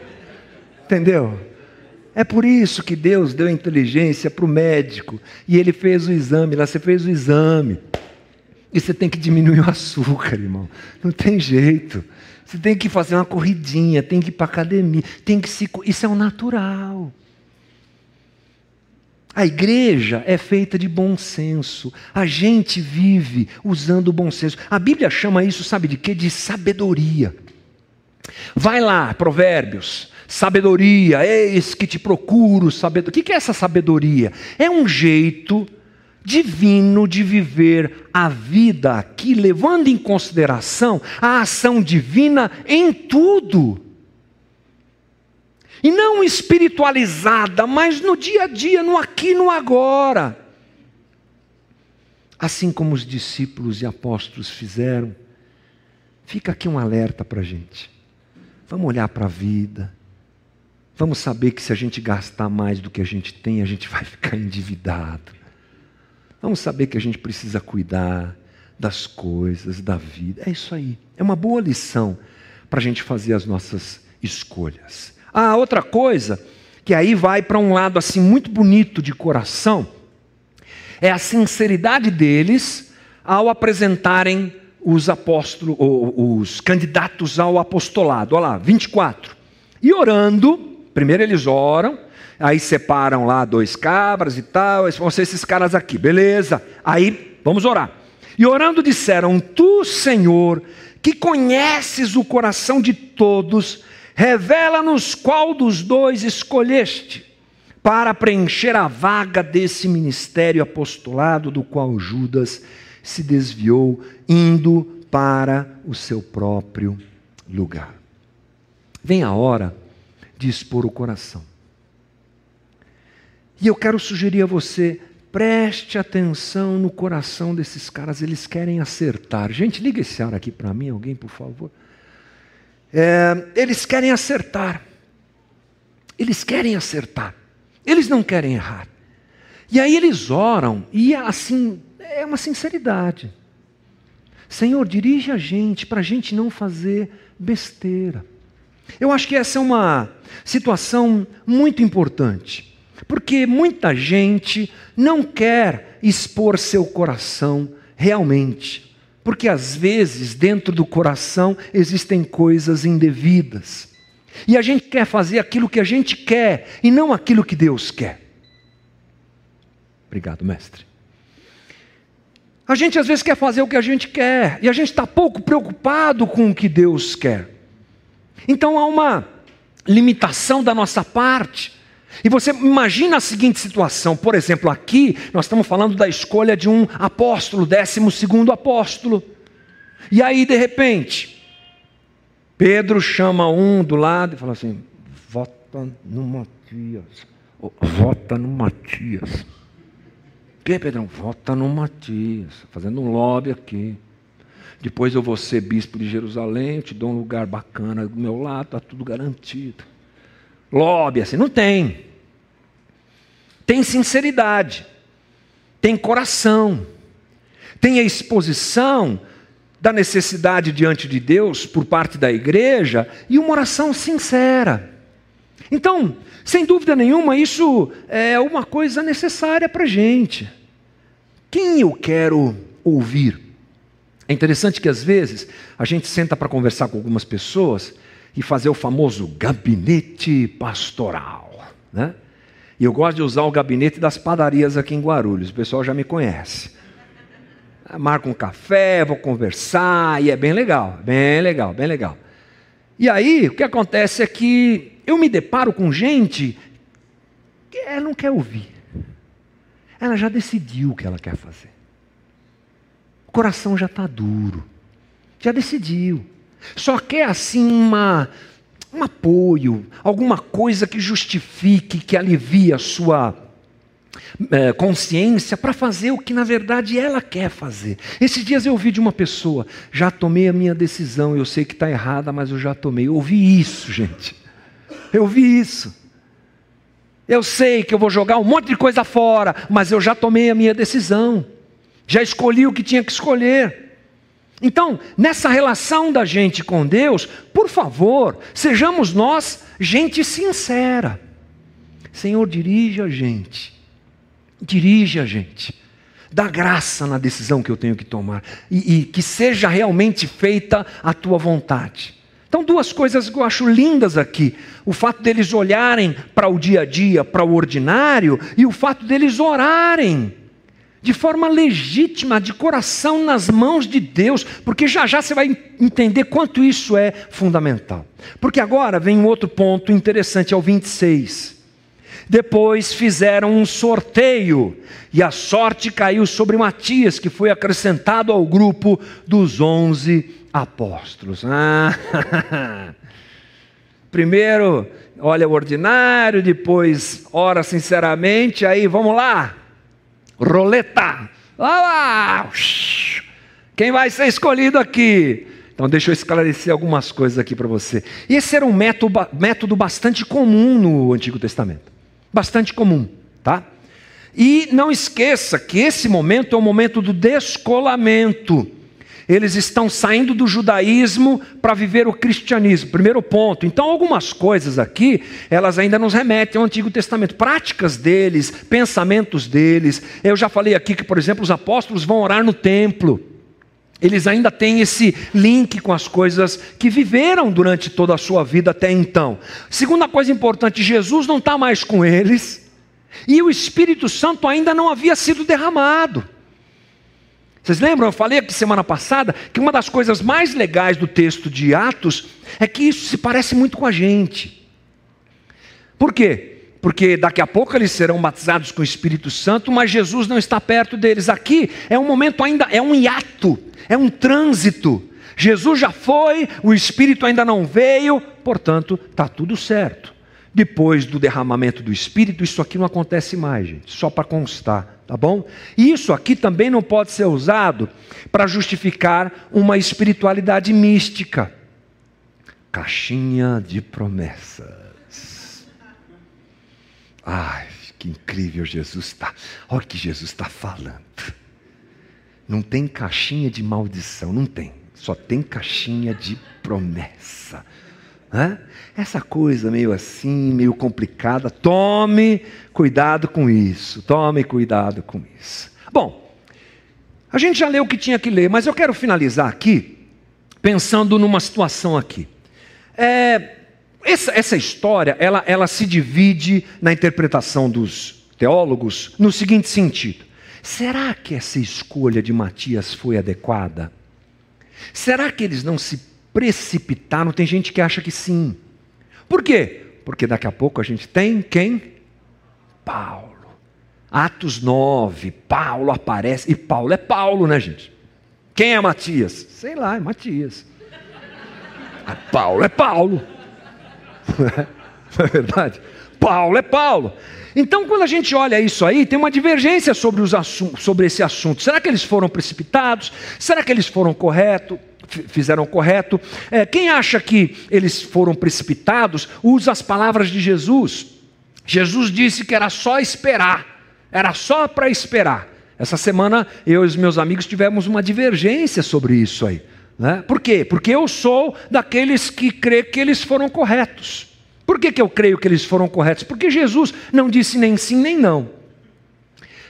Entendeu? É por isso que Deus deu inteligência para o médico. E ele fez o exame. Lá você fez o exame. E você tem que diminuir o açúcar, irmão. Não tem jeito. Você tem que fazer uma corridinha, tem que ir para academia, tem que se. Isso é o natural. A igreja é feita de bom senso. A gente vive usando o bom senso. A Bíblia chama isso, sabe de quê? De sabedoria. Vai lá, Provérbios. Sabedoria, eis que te procuro sabedoria. O que é essa sabedoria? É um jeito divino de viver a vida aqui, levando em consideração a ação divina em tudo. E não espiritualizada, mas no dia a dia, no aqui no agora. Assim como os discípulos e apóstolos fizeram, fica aqui um alerta para a gente. Vamos olhar para a vida. Vamos saber que se a gente gastar mais do que a gente tem, a gente vai ficar endividado. Vamos saber que a gente precisa cuidar das coisas, da vida. É isso aí. É uma boa lição para a gente fazer as nossas escolhas. Ah, outra coisa, que aí vai para um lado assim muito bonito de coração, é a sinceridade deles ao apresentarem os apóstolos, os candidatos ao apostolado. Olha lá, 24. E orando, primeiro eles oram, aí separam lá dois cabras e tal, vão ser esses caras aqui, beleza. Aí vamos orar. E orando disseram: Tu, Senhor, que conheces o coração de todos, Revela-nos qual dos dois escolheste para preencher a vaga desse ministério apostolado do qual Judas se desviou, indo para o seu próprio lugar. Vem a hora de expor o coração. E eu quero sugerir a você, preste atenção no coração desses caras, eles querem acertar. Gente, liga esse ar aqui para mim, alguém, por favor. É, eles querem acertar. Eles querem acertar. Eles não querem errar. E aí eles oram, e assim, é uma sinceridade. Senhor, dirige a gente para a gente não fazer besteira. Eu acho que essa é uma situação muito importante, porque muita gente não quer expor seu coração realmente porque às vezes dentro do coração existem coisas indevidas. E a gente quer fazer aquilo que a gente quer e não aquilo que Deus quer. Obrigado, mestre. A gente às vezes quer fazer o que a gente quer e a gente está pouco preocupado com o que Deus quer. Então há uma limitação da nossa parte. E você imagina a seguinte situação, por exemplo, aqui nós estamos falando da escolha de um apóstolo, décimo segundo apóstolo. E aí, de repente, Pedro chama um do lado e fala assim: vota no Matias. Vota no Matias. Que, Pedrão? Vota no Matias. Fazendo um lobby aqui. Depois eu vou ser bispo de Jerusalém, eu te dou um lugar bacana do meu lado, está tudo garantido. Lobby assim, não tem tem sinceridade, tem coração, tem a exposição da necessidade diante de Deus por parte da igreja e uma oração sincera. Então, sem dúvida nenhuma, isso é uma coisa necessária para a gente. Quem eu quero ouvir? É interessante que às vezes a gente senta para conversar com algumas pessoas e fazer o famoso gabinete pastoral, né? E eu gosto de usar o gabinete das padarias aqui em Guarulhos, o pessoal já me conhece. Marco um café, vou conversar, e é bem legal, bem legal, bem legal. E aí, o que acontece é que eu me deparo com gente que não quer ouvir. ela já decidiu o que ela quer fazer. Coração já está duro, já decidiu. Só quer assim uma, um apoio, alguma coisa que justifique, que alivie a sua é, consciência para fazer o que na verdade ela quer fazer. Esses dias eu ouvi de uma pessoa, já tomei a minha decisão, eu sei que está errada, mas eu já tomei. Eu ouvi isso, gente. Eu ouvi isso. Eu sei que eu vou jogar um monte de coisa fora, mas eu já tomei a minha decisão. Já escolhi o que tinha que escolher. Então, nessa relação da gente com Deus, por favor, sejamos nós gente sincera. Senhor, dirige a gente. Dirige a gente. Dá graça na decisão que eu tenho que tomar. E, e que seja realmente feita a tua vontade. Então, duas coisas que eu acho lindas aqui: o fato deles olharem para o dia a dia, para o ordinário, e o fato deles orarem de forma legítima, de coração nas mãos de Deus, porque já já você vai entender quanto isso é fundamental. Porque agora vem um outro ponto interessante, é o 26. Depois fizeram um sorteio, e a sorte caiu sobre Matias, que foi acrescentado ao grupo dos onze apóstolos. Ah, primeiro, olha o ordinário, depois ora sinceramente, aí vamos lá, roleta, lá, lá. Quem vai ser escolhido aqui? Então, deixa eu esclarecer algumas coisas aqui para você. Esse era um método, método bastante comum no Antigo Testamento. Bastante comum, tá? E não esqueça que esse momento é o momento do descolamento. Eles estão saindo do judaísmo para viver o cristianismo. Primeiro ponto. Então, algumas coisas aqui, elas ainda nos remetem ao Antigo Testamento. Práticas deles, pensamentos deles. Eu já falei aqui que, por exemplo, os apóstolos vão orar no templo. Eles ainda têm esse link com as coisas que viveram durante toda a sua vida até então. Segunda coisa importante: Jesus não está mais com eles. E o Espírito Santo ainda não havia sido derramado. Vocês lembram? Eu falei aqui semana passada que uma das coisas mais legais do texto de Atos é que isso se parece muito com a gente. Por quê? Porque daqui a pouco eles serão batizados com o Espírito Santo, mas Jesus não está perto deles. Aqui é um momento ainda, é um hiato, é um trânsito. Jesus já foi, o Espírito ainda não veio, portanto, está tudo certo. Depois do derramamento do Espírito, isso aqui não acontece mais, gente, só para constar tá bom? Isso aqui também não pode ser usado para justificar uma espiritualidade mística. Caixinha de promessas. Ai, que incrível Jesus está. Olha o que Jesus está falando. Não tem caixinha de maldição, não tem. Só tem caixinha de promessa. Hã? Essa coisa meio assim, meio complicada, tome cuidado com isso, tome cuidado com isso. Bom, a gente já leu o que tinha que ler, mas eu quero finalizar aqui, pensando numa situação aqui. É, essa, essa, história, ela, ela se divide na interpretação dos teólogos no seguinte sentido: será que essa escolha de Matias foi adequada? Será que eles não se precipitaram, tem gente que acha que sim. Por quê? Porque daqui a pouco a gente tem quem? Paulo. Atos 9, Paulo aparece, e Paulo é Paulo, né, gente? Quem é Matias? Sei lá, é Matias. Ah, Paulo é Paulo. Não é verdade? Paulo é Paulo. Então, quando a gente olha isso aí, tem uma divergência sobre, os sobre esse assunto. Será que eles foram precipitados? Será que eles foram corretos? fizeram correto. É, quem acha que eles foram precipitados, usa as palavras de Jesus. Jesus disse que era só esperar, era só para esperar. Essa semana eu e os meus amigos tivemos uma divergência sobre isso aí. Né? Por quê? Porque eu sou daqueles que crê que eles foram corretos. Por que, que eu creio que eles foram corretos? Porque Jesus não disse nem sim nem não.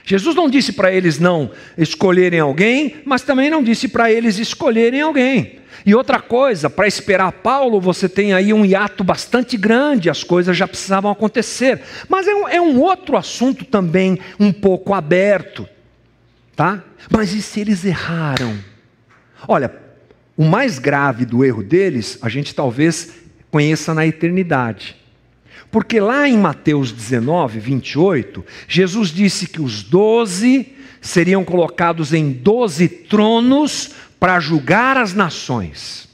Jesus não disse para eles não escolherem alguém, mas também não disse para eles escolherem alguém. E outra coisa, para esperar Paulo, você tem aí um hiato bastante grande, as coisas já precisavam acontecer. Mas é um, é um outro assunto também um pouco aberto, tá? Mas e se eles erraram? Olha, o mais grave do erro deles, a gente talvez conheça na eternidade. Porque lá em Mateus 19, 28, Jesus disse que os doze seriam colocados em doze tronos para julgar as nações.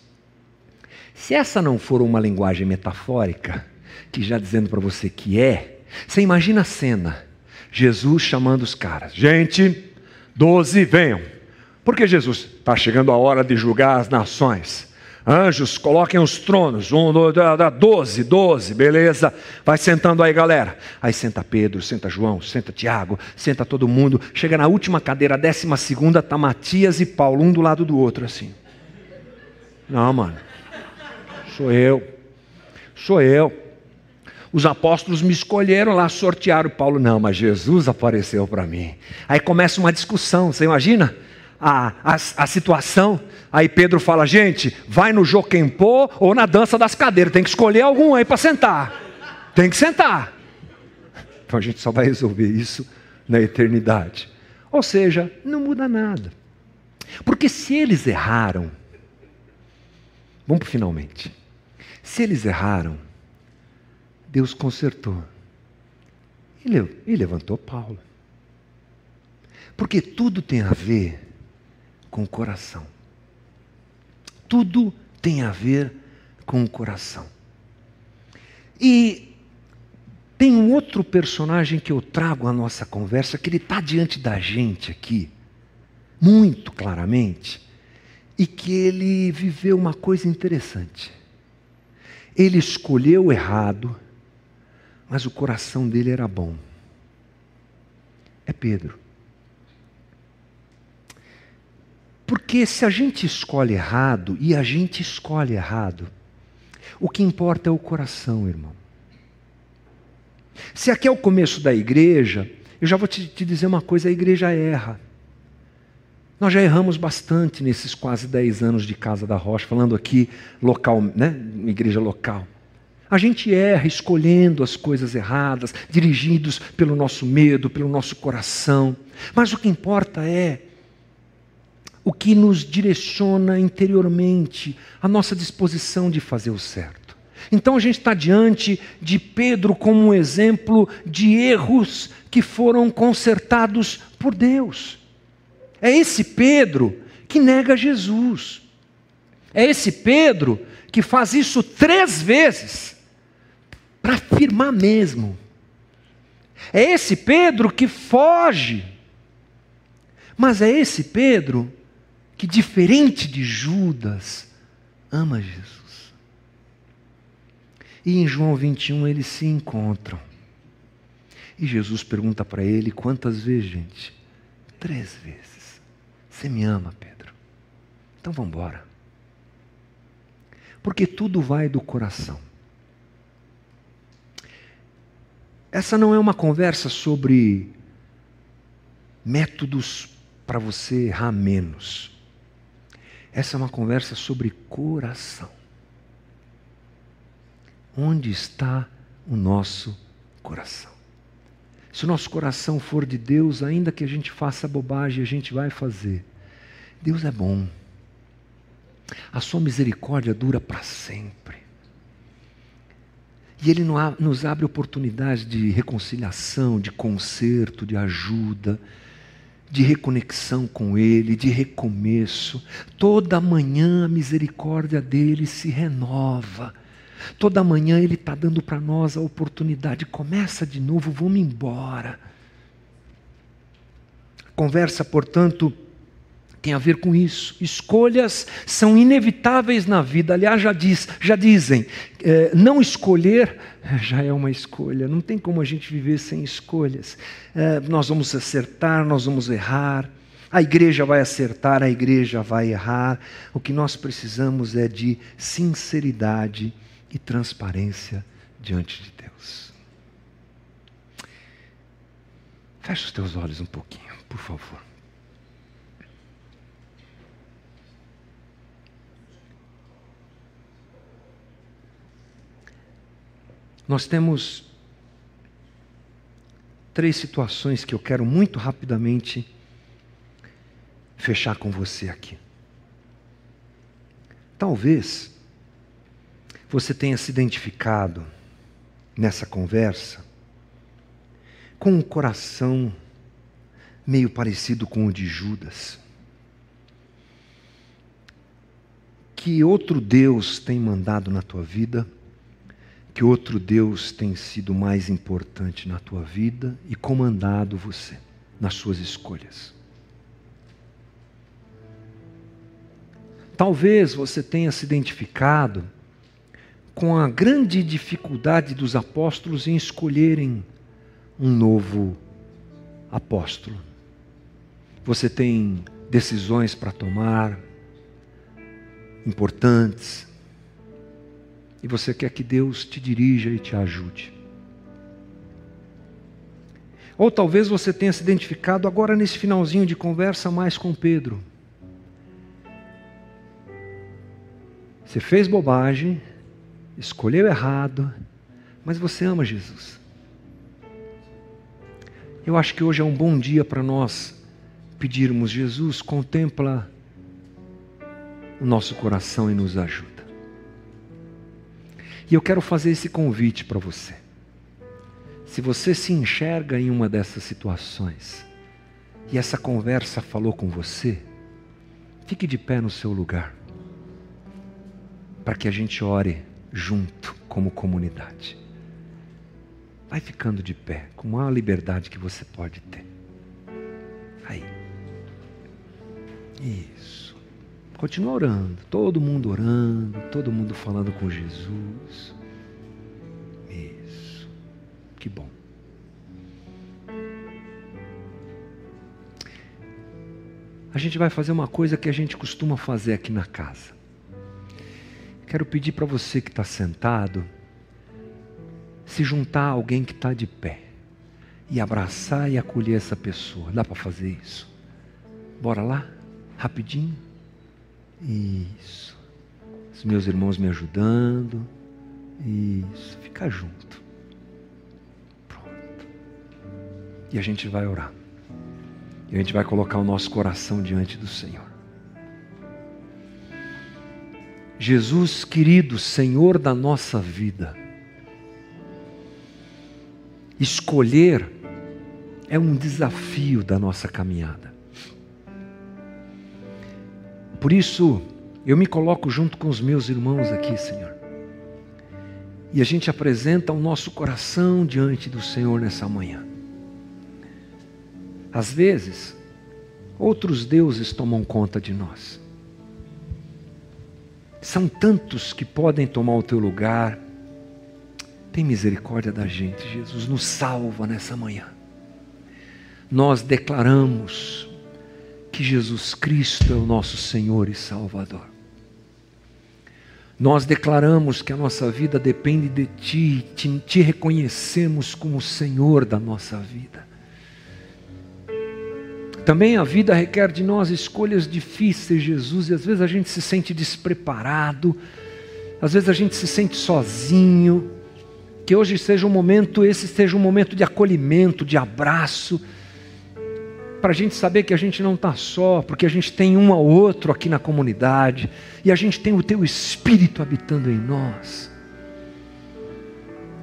Se essa não for uma linguagem metafórica, que já dizendo para você que é, você imagina a cena: Jesus chamando os caras, gente, doze venham. Porque Jesus está chegando a hora de julgar as nações. Anjos, coloquem os tronos. Um, dois, doze, doze, beleza. Vai sentando aí, galera. Aí senta Pedro, senta João, senta Tiago, senta todo mundo. Chega na última cadeira, décima segunda, tá Matias e Paulo, um do lado do outro, assim. Não, mano. Sou eu. Sou eu. Os apóstolos me escolheram lá, sortearam Paulo. Não, mas Jesus apareceu para mim. Aí começa uma discussão, você imagina? A, a, a situação. Aí Pedro fala: gente, vai no Joquempô ou na dança das cadeiras. Tem que escolher algum aí para sentar. Tem que sentar. Então a gente só vai resolver isso na eternidade. Ou seja, não muda nada. Porque se eles erraram, vamos para finalmente. Se eles erraram, Deus consertou. E levantou Paulo. Porque tudo tem a ver com o coração. Tudo tem a ver com o coração. E tem um outro personagem que eu trago à nossa conversa, que ele está diante da gente aqui, muito claramente, e que ele viveu uma coisa interessante. Ele escolheu errado, mas o coração dele era bom. É Pedro. Porque se a gente escolhe errado, e a gente escolhe errado, o que importa é o coração, irmão. Se aqui é o começo da igreja, eu já vou te, te dizer uma coisa: a igreja erra. Nós já erramos bastante nesses quase 10 anos de Casa da Rocha, falando aqui local, né, igreja local. A gente erra escolhendo as coisas erradas, dirigidos pelo nosso medo, pelo nosso coração. Mas o que importa é o que nos direciona interiormente, a nossa disposição de fazer o certo. Então a gente está diante de Pedro como um exemplo de erros que foram consertados por Deus. É esse Pedro que nega Jesus. É esse Pedro que faz isso três vezes, para afirmar mesmo. É esse Pedro que foge. Mas é esse Pedro que, diferente de Judas, ama Jesus. E em João 21 eles se encontram. E Jesus pergunta para ele: quantas vezes, gente? Três vezes. Você me ama, Pedro? Então vamos embora. Porque tudo vai do coração. Essa não é uma conversa sobre métodos para você errar menos. Essa é uma conversa sobre coração. Onde está o nosso coração? Se o nosso coração for de Deus, ainda que a gente faça bobagem, a gente vai fazer. Deus é bom. A sua misericórdia dura para sempre. E Ele nos abre oportunidades de reconciliação, de conserto, de ajuda de reconexão com Ele, de recomeço. Toda manhã a misericórdia dele se renova. Toda manhã Ele está dando para nós a oportunidade. Começa de novo, vamos embora. Conversa, portanto, tem a ver com isso. Escolhas são inevitáveis na vida. Aliás, já, diz, já dizem, é, não escolher já é uma escolha. Não tem como a gente viver sem escolhas. É, nós vamos acertar, nós vamos errar. A igreja vai acertar, a igreja vai errar. O que nós precisamos é de sinceridade e transparência diante de Deus. Feche os teus olhos um pouquinho, por favor. Nós temos três situações que eu quero muito rapidamente fechar com você aqui. Talvez você tenha se identificado nessa conversa com um coração meio parecido com o de Judas. Que outro Deus tem mandado na tua vida? Que outro Deus tem sido mais importante na tua vida e comandado você nas suas escolhas? Talvez você tenha se identificado com a grande dificuldade dos apóstolos em escolherem um novo apóstolo. Você tem decisões para tomar, importantes, e você quer que Deus te dirija e te ajude. Ou talvez você tenha se identificado agora nesse finalzinho de conversa mais com Pedro. Você fez bobagem, escolheu errado, mas você ama Jesus. Eu acho que hoje é um bom dia para nós pedirmos: Jesus, contempla o nosso coração e nos ajuda. E eu quero fazer esse convite para você. Se você se enxerga em uma dessas situações e essa conversa falou com você, fique de pé no seu lugar para que a gente ore junto como comunidade. Vai ficando de pé, com a maior liberdade que você pode ter. Aí. Isso. Continua orando, todo mundo orando, todo mundo falando com Jesus. Isso. Que bom. A gente vai fazer uma coisa que a gente costuma fazer aqui na casa. Quero pedir para você que está sentado, se juntar a alguém que está de pé e abraçar e acolher essa pessoa. Dá para fazer isso? Bora lá? Rapidinho? Isso. Os meus irmãos me ajudando. Isso. Fica junto. Pronto. E a gente vai orar. E a gente vai colocar o nosso coração diante do Senhor. Jesus querido, Senhor da nossa vida, escolher é um desafio da nossa caminhada. Por isso, eu me coloco junto com os meus irmãos aqui, Senhor. E a gente apresenta o nosso coração diante do Senhor nessa manhã. Às vezes, outros deuses tomam conta de nós. São tantos que podem tomar o teu lugar. Tem misericórdia da gente, Jesus. Nos salva nessa manhã. Nós declaramos que Jesus Cristo é o nosso Senhor e Salvador. Nós declaramos que a nossa vida depende de Ti, te, te reconhecemos como Senhor da nossa vida. Também a vida requer de nós escolhas difíceis, Jesus, e às vezes a gente se sente despreparado, às vezes a gente se sente sozinho. Que hoje seja um momento, esse seja um momento de acolhimento, de abraço, para a gente saber que a gente não está só, porque a gente tem um ao outro aqui na comunidade, e a gente tem o Teu Espírito habitando em nós.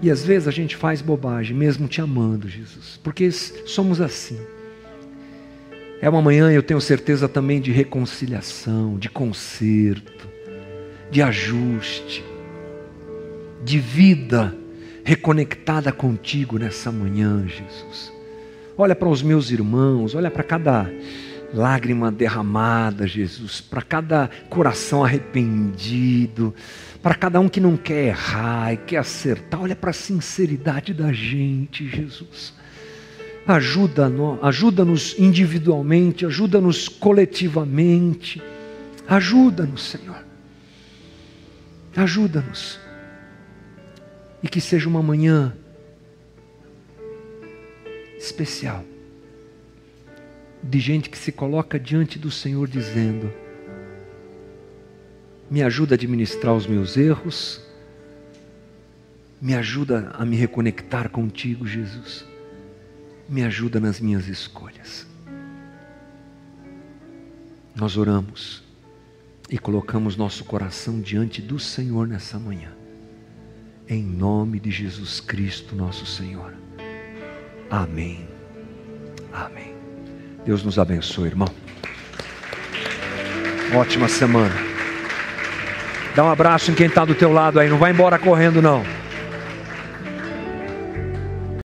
E às vezes a gente faz bobagem, mesmo te amando, Jesus, porque somos assim. É uma manhã, eu tenho certeza também, de reconciliação, de conserto, de ajuste, de vida reconectada contigo nessa manhã, Jesus. Olha para os meus irmãos, olha para cada lágrima derramada, Jesus, para cada coração arrependido, para cada um que não quer errar e quer acertar, olha para a sinceridade da gente, Jesus. Ajuda-nos ajuda individualmente, ajuda-nos coletivamente. Ajuda-nos, Senhor. Ajuda-nos. E que seja uma manhã especial de gente que se coloca diante do Senhor dizendo: Me ajuda a administrar os meus erros, me ajuda a me reconectar contigo, Jesus me ajuda nas minhas escolhas. Nós oramos e colocamos nosso coração diante do Senhor nessa manhã. em nome de Jesus Cristo, nosso Senhor. Amém. Amém. Deus nos abençoe, irmão. Ótima semana. Dá um abraço em quem está do teu lado aí. Não vai embora correndo, não.